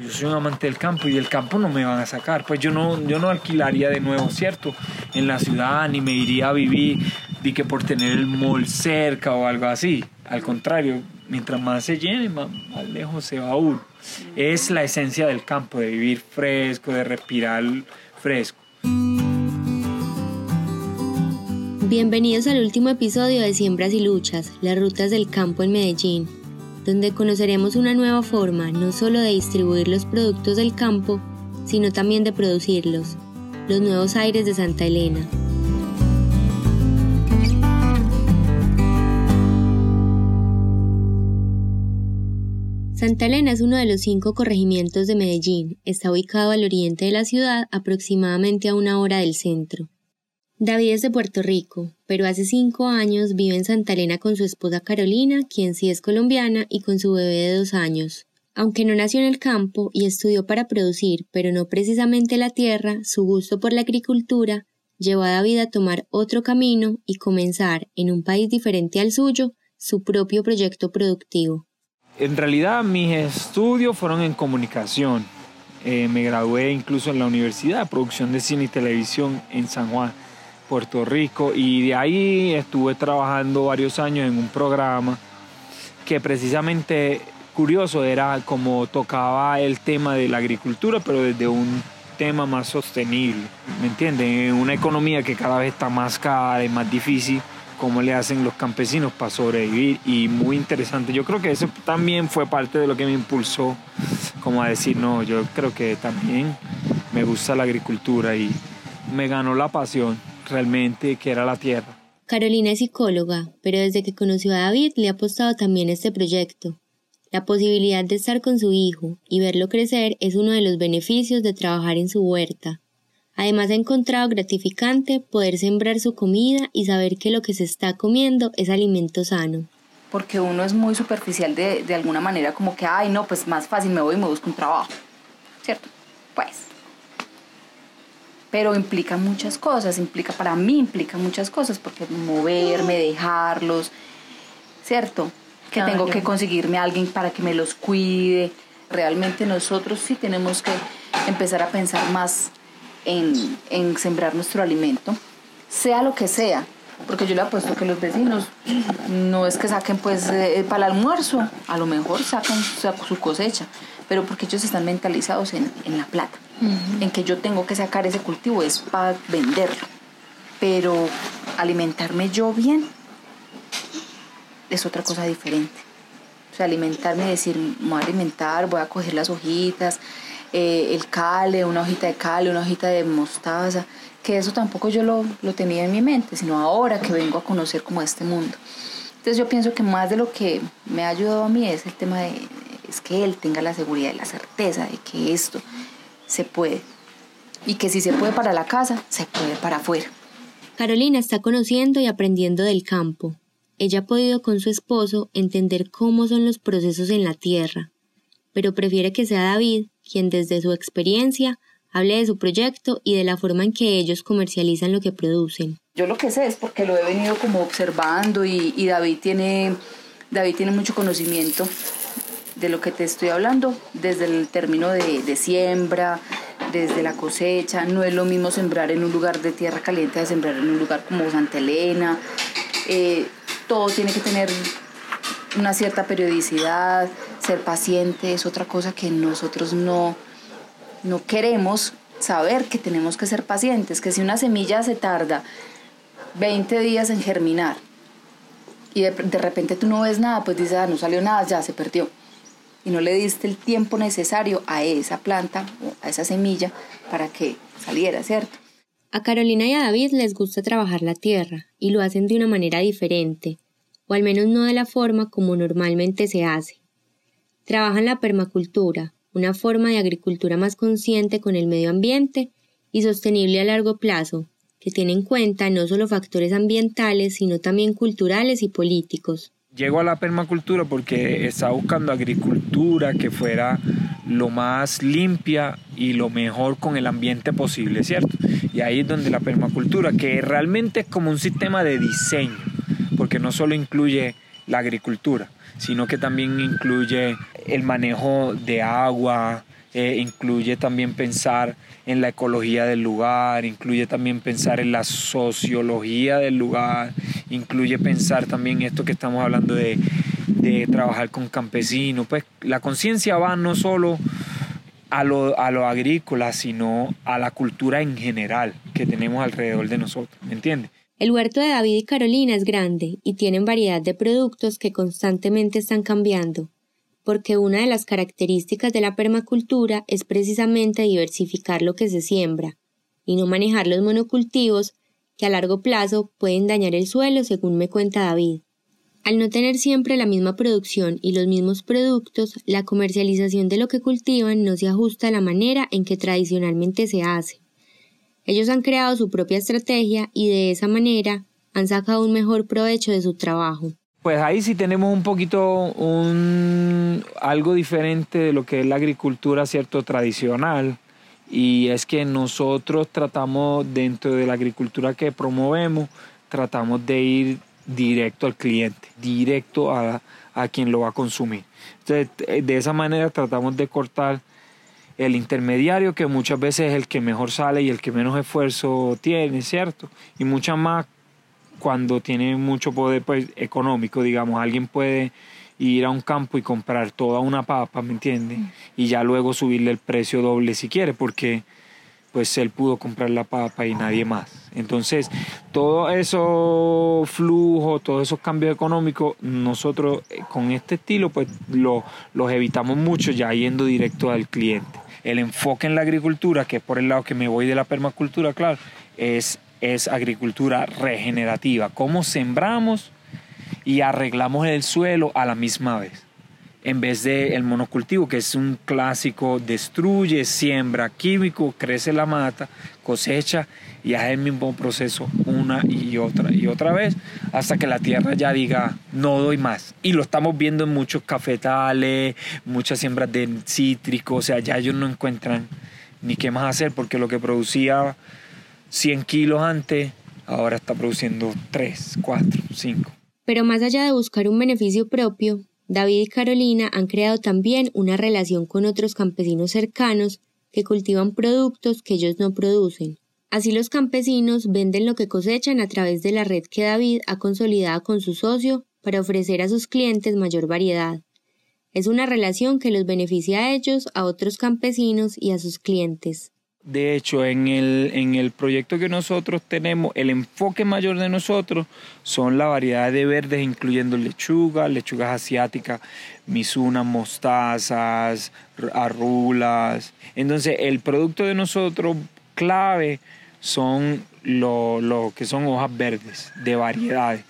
Yo soy un amante del campo y del campo no me van a sacar. Pues yo no, yo no alquilaría de nuevo, ¿cierto? En la ciudad ni me iría a vivir, di que por tener el mall cerca o algo así. Al contrario, mientras más se llene, más, más lejos se va uno. Es la esencia del campo, de vivir fresco, de respirar fresco. Bienvenidos al último episodio de Siembras y Luchas, las rutas del campo en Medellín, donde conoceremos una nueva forma no solo de distribuir los productos del campo, sino también de producirlos, los nuevos aires de Santa Elena. Santa Elena es uno de los cinco corregimientos de Medellín. Está ubicado al oriente de la ciudad, aproximadamente a una hora del centro. David es de Puerto Rico, pero hace cinco años vive en Santa Elena con su esposa Carolina, quien sí es colombiana, y con su bebé de dos años. Aunque no nació en el campo y estudió para producir, pero no precisamente la tierra, su gusto por la agricultura llevó a David a tomar otro camino y comenzar, en un país diferente al suyo, su propio proyecto productivo. En realidad mis estudios fueron en comunicación. Eh, me gradué incluso en la Universidad de Producción de Cine y Televisión en San Juan Puerto Rico y de ahí estuve trabajando varios años en un programa que precisamente curioso era como tocaba el tema de la agricultura pero desde un tema más sostenible, ¿me entienden? En una economía que cada vez está más cara y más difícil, cómo le hacen los campesinos para sobrevivir y muy interesante. Yo creo que eso también fue parte de lo que me impulsó como a decir, no, yo creo que también me gusta la agricultura y me ganó la pasión realmente que era la tierra. Carolina es psicóloga, pero desde que conoció a David le ha apostado también a este proyecto. La posibilidad de estar con su hijo y verlo crecer es uno de los beneficios de trabajar en su huerta. Además ha encontrado gratificante poder sembrar su comida y saber que lo que se está comiendo es alimento sano. Porque uno es muy superficial de, de alguna manera, como que, ay, no, pues más fácil me voy y me busco un trabajo. ¿Cierto? Pues pero implica muchas cosas, implica para mí, implica muchas cosas, porque moverme, dejarlos, ¿cierto? Que tengo que conseguirme a alguien para que me los cuide. Realmente nosotros sí tenemos que empezar a pensar más en, en sembrar nuestro alimento, sea lo que sea, porque yo le apuesto que los vecinos no es que saquen pues eh, para el almuerzo, a lo mejor sacan su cosecha, pero porque ellos están mentalizados en, en la plata en que yo tengo que sacar ese cultivo es para venderlo. Pero alimentarme yo bien es otra cosa diferente. O sea, alimentarme, decir, me voy a alimentar, voy a coger las hojitas, eh, el cale, una hojita de cale, una hojita de mostaza, que eso tampoco yo lo, lo tenía en mi mente, sino ahora que vengo a conocer como este mundo. Entonces yo pienso que más de lo que me ha ayudado a mí es el tema de es que él tenga la seguridad y la certeza de que esto se puede. Y que si se puede para la casa, se puede para afuera. Carolina está conociendo y aprendiendo del campo. Ella ha podido con su esposo entender cómo son los procesos en la tierra, pero prefiere que sea David quien desde su experiencia hable de su proyecto y de la forma en que ellos comercializan lo que producen. Yo lo que sé es porque lo he venido como observando y, David, tiene, David tiene mucho conocimiento de lo que te estoy hablando, desde el término de, siembra, desde la cosecha. No es lo mismo sembrar en un lugar de tierra caliente a sembrar en un lugar como Santa Elena. Eh, todo tiene que tener una cierta periodicidad, ser paciente es otra cosa que nosotros no, no queremos saber que tenemos que ser pacientes, que si una semilla se tarda 20 días en germinar y de, repente tú no ves nada, pues dices, ah, no salió nada, ya se perdió y no le diste el tiempo necesario a esa planta a esa semilla para que saliera, ¿cierto? A Carolina y a David les gusta trabajar la tierra y lo hacen de una manera diferente, o al menos no de la forma como normalmente se hace. Trabajan la permacultura, una forma de agricultura más consciente con el medio ambiente y sostenible a largo plazo, que tiene en cuenta no solo factores ambientales, sino también culturales y políticos. Llego a la permacultura porque estaba buscando agricultura que fuera lo más limpia y lo mejor con el ambiente posible, ¿cierto? Y ahí es donde la permacultura, que realmente es como un sistema de diseño, porque no solo incluye la agricultura, sino que también incluye el manejo de agua, eh, incluye también pensar en la ecología del lugar, incluye también pensar en la sociología del lugar, incluye pensar también esto que estamos hablando de, de trabajar con campesinos. Pues la conciencia va no solo a lo, a lo agrícola, sino a la cultura en general que tenemos alrededor de nosotros, ¿me entiendes? El huerto de David y Carolina es grande y tienen variedad de productos que constantemente están cambiando porque una de las características de la permacultura es precisamente diversificar lo que se siembra y no manejar los monocultivos que a largo plazo pueden dañar el suelo, según me cuenta David. Al no tener siempre la misma producción y los mismos productos, la comercialización de lo que cultivan no se ajusta a la manera en que tradicionalmente se hace. Ellos han creado su propia estrategia y de esa manera han sacado un mejor provecho de su trabajo. Pues ahí sí tenemos un poquito un, algo diferente de lo que es la agricultura cierto tradicional y es que nosotros tratamos dentro de la agricultura que promovemos tratamos de ir directo al cliente, directo a, a quien lo va a consumir. Entonces, de esa manera tratamos de cortar el intermediario que muchas veces es el que mejor sale y el que menos esfuerzo tiene, ¿cierto? Y muchas más cuando tiene mucho poder pues, económico, digamos, alguien puede ir a un campo y comprar toda una papa, ¿me entiendes? Mm. Y ya luego subirle el precio doble si quiere, porque pues él pudo comprar la papa y nadie más. Entonces, todo eso flujo, todos esos cambios económicos, nosotros eh, con este estilo pues lo, los evitamos mucho ya yendo directo al cliente. El enfoque en la agricultura, que es por el lado que me voy de la permacultura, claro, es es agricultura regenerativa, cómo sembramos y arreglamos el suelo a la misma vez. En vez del el monocultivo, que es un clásico, destruye, siembra químico, crece la mata, cosecha y hace el mismo proceso una y otra y otra vez hasta que la tierra ya diga no doy más. Y lo estamos viendo en muchos cafetales, muchas siembras de cítricos, o sea, ya ellos no encuentran ni qué más hacer porque lo que producía 100 kilos antes, ahora está produciendo 3, 4, 5. Pero más allá de buscar un beneficio propio, David y Carolina han creado también una relación con otros campesinos cercanos que cultivan productos que ellos no producen. Así los campesinos venden lo que cosechan a través de la red que David ha consolidado con su socio para ofrecer a sus clientes mayor variedad. Es una relación que los beneficia a ellos, a otros campesinos y a sus clientes. De hecho, en el, en el proyecto que nosotros tenemos, el enfoque mayor de nosotros son la variedad de verdes, incluyendo lechugas, lechugas asiáticas, misunas, mostazas, arrulas. Entonces, el producto de nosotros clave son lo, lo que son hojas verdes de variedades.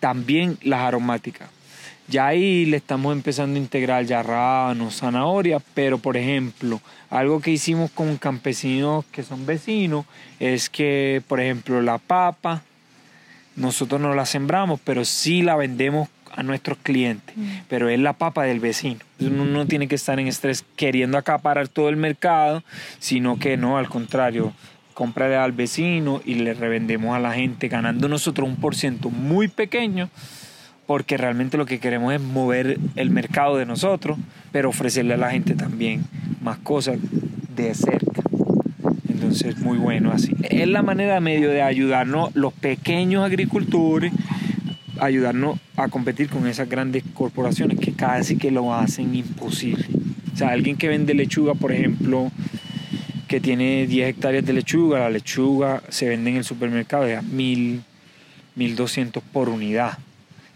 También las aromáticas. Ya ahí le estamos empezando a integrar ya rábanos, zanahoria, pero por ejemplo, algo que hicimos con campesinos que son vecinos es que, por ejemplo, la papa, nosotros no la sembramos, pero sí la vendemos a nuestros clientes, mm. pero es la papa del vecino. Uno no tiene que estar en estrés queriendo acaparar todo el mercado, sino que no, al contrario, comprarle al vecino y le revendemos a la gente, ganando nosotros un por ciento muy pequeño porque realmente lo que queremos es mover el mercado de nosotros, pero ofrecerle a la gente también más cosas de cerca. Entonces, muy bueno así. Es la manera medio de ayudarnos los pequeños agricultores, ayudarnos a competir con esas grandes corporaciones que casi que lo hacen imposible. O sea, alguien que vende lechuga, por ejemplo, que tiene 10 hectáreas de lechuga, la lechuga se vende en el supermercado a 1000, 1200 por unidad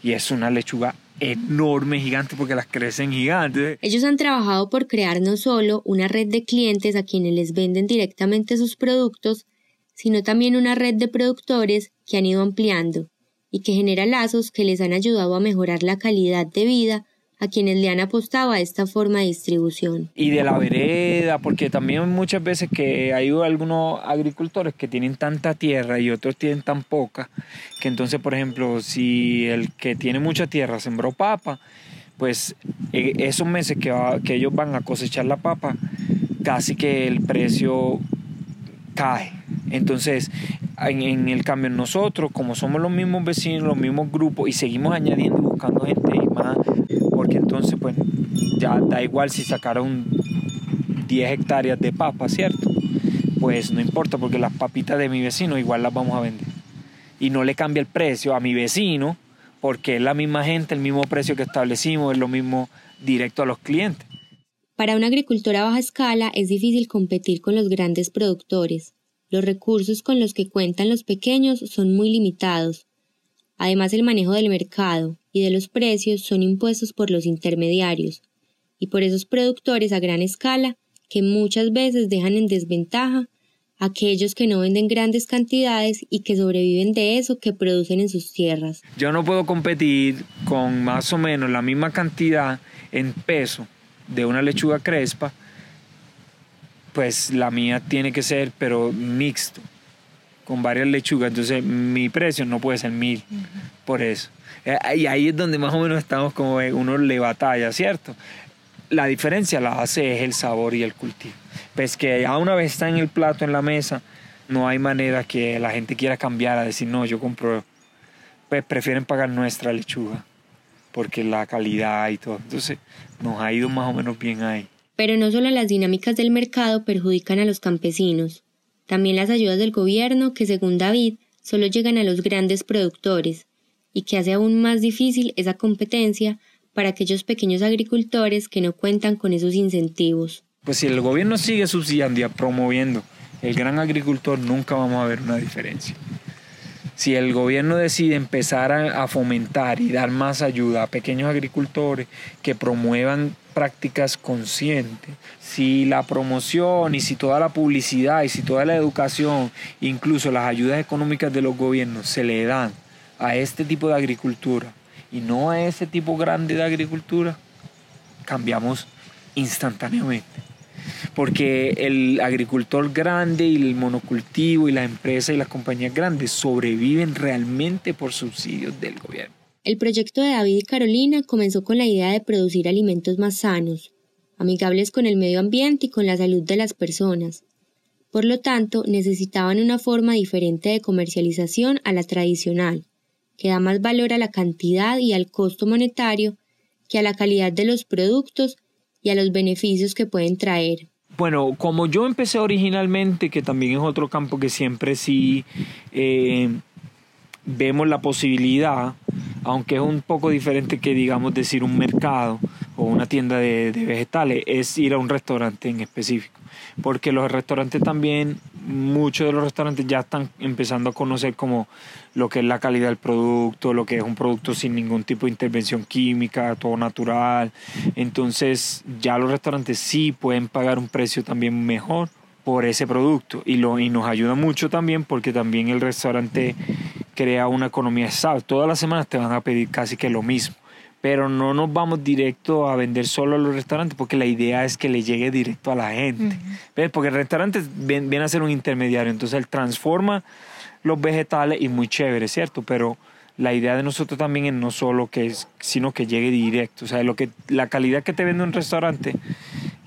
y es una lechuga enorme, gigante, porque las crecen gigantes. Ellos han trabajado por crear no solo una red de clientes a quienes les venden directamente sus productos, sino también una red de productores que han ido ampliando y que genera lazos que les han ayudado a mejorar la calidad de vida a quienes le han apostado a esta forma de distribución. Y de la vereda, porque también muchas veces que hay algunos agricultores que tienen tanta tierra y otros tienen tan poca, que entonces, por ejemplo, si el que tiene mucha tierra sembró papa, pues eh, esos meses que, que ellos van a cosechar la papa, casi que el precio cae. Entonces, en, el cambio nosotros, como somos los mismos vecinos, los mismos grupos y seguimos añadiendo buscando gente y más, porque entonces pues ya da igual si sacaron 10 hectáreas de papa, ¿cierto? Pues no importa porque las papitas de mi vecino igual las vamos a vender. Y no le cambia el precio a mi vecino porque es la misma gente, el mismo precio que establecimos, es lo mismo directo a los clientes. Para una agricultora a baja escala es difícil competir con los grandes productores. Los recursos con los que cuentan los pequeños son muy limitados. Además, el manejo del mercado y de los precios son impuestos por los intermediarios y por esos productores a gran escala que muchas veces dejan en desventaja a aquellos que no venden grandes cantidades y que sobreviven de eso que producen en sus tierras. Yo no puedo competir con más o menos la misma cantidad en peso de una lechuga crespa, pues la mía tiene que ser, pero mixto, con varias lechugas. Entonces mi precio no puede ser mil, por eso. Eh, y ahí es donde más o menos estamos como uno le batalla, ¿cierto? La diferencia la hace es el sabor y el cultivo. Pues que ya una vez está en el plato, en la mesa, no hay manera que la gente quiera cambiar a decir, no, yo compro, pues prefieren pagar nuestra lechuga porque la calidad y todo. Entonces nos ha ido más o menos bien ahí. Pero no solo las dinámicas del mercado perjudican a los campesinos, también las ayudas del gobierno que según David solo llegan a los grandes productores y que hace aún más difícil esa competencia para aquellos pequeños agricultores que no cuentan con esos incentivos. Pues si el gobierno sigue subsidiando y promoviendo el gran agricultor, nunca vamos a ver una diferencia si el gobierno decide empezar a, fomentar y dar más ayuda a pequeños agricultores que promuevan prácticas conscientes, si la promoción y si toda la publicidad y si toda la educación, incluso las ayudas económicas de los gobiernos se le dan a este tipo de agricultura y no a ese tipo grande de agricultura, cambiamos instantáneamente porque el agricultor grande y el monocultivo y la empresa y las compañías grandes sobreviven realmente por subsidios del gobierno. El proyecto de David y Carolina comenzó con la idea de producir alimentos más sanos, amigables con el medio ambiente y con la salud de las personas. Por lo tanto, necesitaban una forma diferente de comercialización a la tradicional, que da más valor a la cantidad y al costo monetario que a la calidad de los productos y a los beneficios que pueden traer. Bueno, como yo empecé originalmente, que también es otro campo que siempre sí eh, vemos la posibilidad, aunque es un poco diferente que digamos decir un mercado o una tienda de vegetales, es ir a un restaurante en específico porque los restaurantes también, muchos de los restaurantes ya están empezando a conocer como lo que es la calidad del producto, lo que es un producto sin ningún tipo de intervención química, todo natural. Entonces ya los restaurantes sí pueden pagar un precio también mejor por ese producto y, lo, y nos ayuda mucho también porque también el restaurante crea una economía estable. Todas las semanas te van a pedir casi que lo mismo pero no nos vamos directo a vender solo a los restaurantes porque la idea es que le llegue directo a la gente. Porque el restaurante viene a ser un intermediario, entonces él transforma los vegetales y muy chévere, ¿cierto? Pero la idea de nosotros también es no solo que es, sino que llegue directo, o sea, lo que la calidad que te vende un restaurante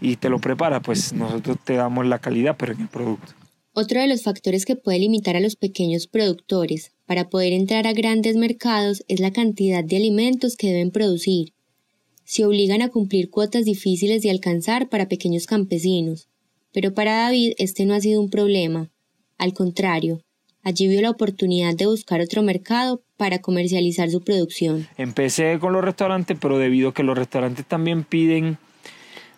y te lo prepara, pues nosotros te damos la calidad pero en el producto. Otro de los factores que puede limitar a los pequeños productores para poder entrar a grandes mercados es la cantidad de alimentos que deben producir. Se obligan a cumplir cuotas difíciles de alcanzar para pequeños campesinos. Pero para David este no ha sido un problema. Al contrario, allí vio la oportunidad de buscar otro mercado para comercializar su producción. Empecé con los restaurantes, pero debido a que los restaurantes también piden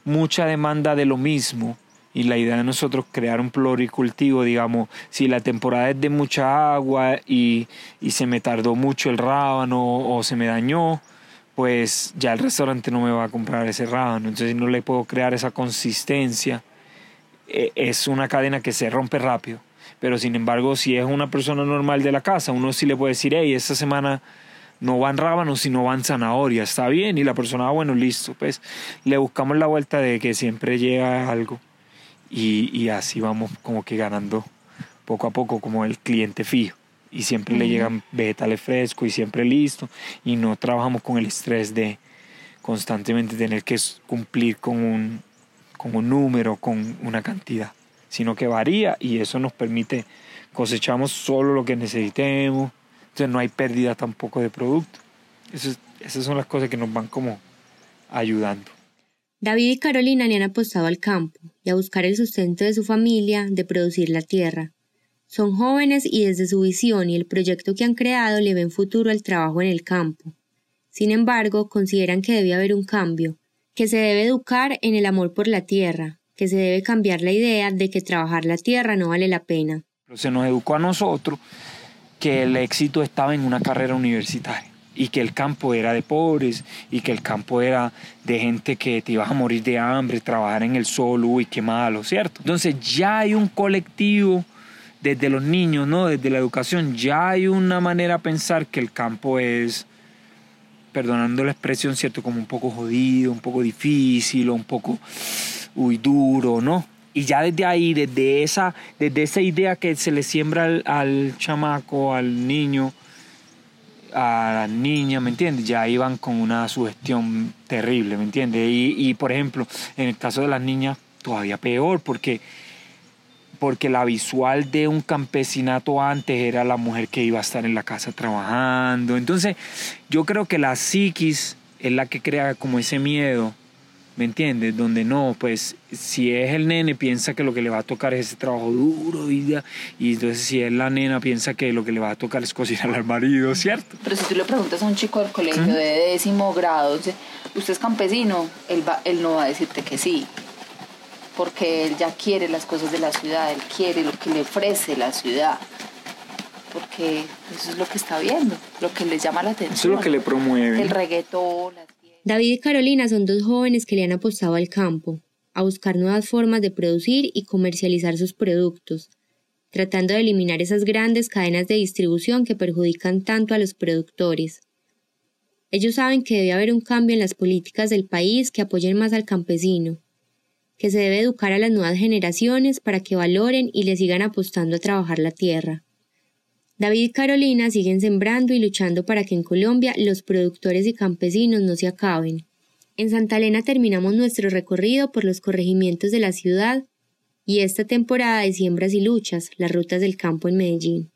mucha demanda de lo mismo, y la idea de nosotros crear un pluricultivo, digamos, si la temporada es de mucha agua y, se me tardó mucho el rábano o se me dañó, pues ya el restaurante no me va a comprar ese rábano, entonces no le puedo crear esa consistencia. E, es una cadena que se rompe rápido, pero sin embargo, si es una persona normal de la casa, uno sí le puede decir, hey, esta semana no van rábanos, sino van zanahorias, está bien, y la persona, ah, bueno, listo, pues. Le buscamos la vuelta de que siempre llega algo y, así vamos como que ganando poco a poco como el cliente fijo y siempre le llegan vegetales frescos y siempre listo y no trabajamos con el estrés de constantemente tener que cumplir con un, con un número, con una cantidad, sino que varía y eso nos permite cosechamos solo lo que necesitemos, entonces no hay pérdida tampoco de producto. esas son las cosas que nos van como ayudando. David y Carolina le han apostado al campo y a buscar el sustento de su familia, de producir la tierra. Son jóvenes y desde su visión y el proyecto que han creado le ven futuro al trabajo en el campo. Sin embargo, consideran que debe haber un cambio, que se debe educar en el amor por la tierra, que se debe cambiar la idea de que trabajar la tierra no vale la pena. Se nos educó a nosotros que el éxito estaba en una carrera universitaria y que el campo era de pobres y que el campo era de gente que te ibas a morir de hambre, trabajar en el sol, uy, qué malo, ¿cierto? Entonces ya hay un colectivo desde los niños, ¿no? Desde la educación, ya hay una manera de pensar que el campo es, perdonando la expresión, ¿cierto? Como un poco jodido, un poco difícil, o un poco, uy, duro, ¿no? Y ya desde ahí, desde esa, desde esa idea que se le siembra al, chamaco, al niño, a niña, ¿me entiendes? Ya iban con una sugestión terrible, ¿me entiendes? Y, y, por ejemplo, en el caso de las niñas, todavía peor, porque, porque la visual de un campesinato antes era la mujer que iba a estar en la casa trabajando. Entonces, yo creo que la psiquis es la que crea como ese miedo ¿Me entiendes? Donde no, pues si es el nene piensa que lo que le va a tocar es ese trabajo duro y, y entonces si es la nena piensa que lo que le va a tocar es cocinar al marido, ¿cierto? Pero si tú le preguntas a un chico del colegio de décimo grado, ¿usted es campesino? Él, va, él no va a decirte que sí, porque él ya quiere las cosas de la ciudad, él quiere lo que le ofrece la ciudad porque eso es lo que está viendo, lo que le llama la atención. Eso es lo que le promueve. El reggaetón, David y Carolina son dos jóvenes que le han apostado al campo, a buscar nuevas formas de producir y comercializar sus productos, tratando de eliminar esas grandes cadenas de distribución que perjudican tanto a los productores. Ellos saben que debe haber un cambio en las políticas del país que apoyen más al campesino, que se debe educar a las nuevas generaciones para que valoren y le sigan apostando a trabajar la tierra. David y Carolina siguen sembrando y luchando para que en Colombia los productores y campesinos no se acaben. En Santa Elena terminamos nuestro recorrido por los corregimientos de la ciudad y esta temporada de siembras y luchas, las rutas del campo en Medellín.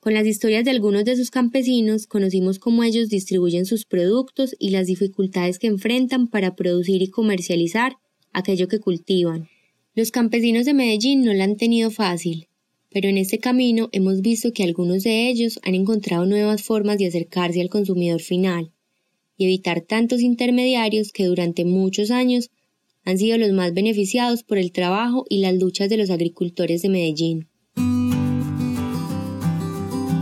Con las historias de algunos de sus campesinos conocimos cómo ellos distribuyen sus productos y las dificultades que enfrentan para producir y comercializar aquello que cultivan. Los campesinos de Medellín no la han tenido fácil, pero en este camino hemos visto que algunos de ellos han encontrado nuevas formas de acercarse al consumidor final y evitar tantos intermediarios que durante muchos años han sido los más beneficiados por el trabajo y las luchas de los agricultores de Medellín.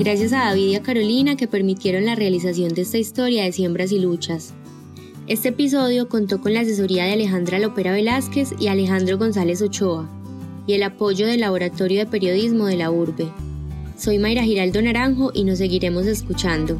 Gracias a David y a Carolina que permitieron la realización de esta historia de siembras y luchas. Este episodio contó con la asesoría de Alejandra Lopera Velázquez y Alejandro González Ochoa y el apoyo del Laboratorio de Periodismo de la URBE. Soy Mayra Giraldo Naranjo y nos seguiremos escuchando.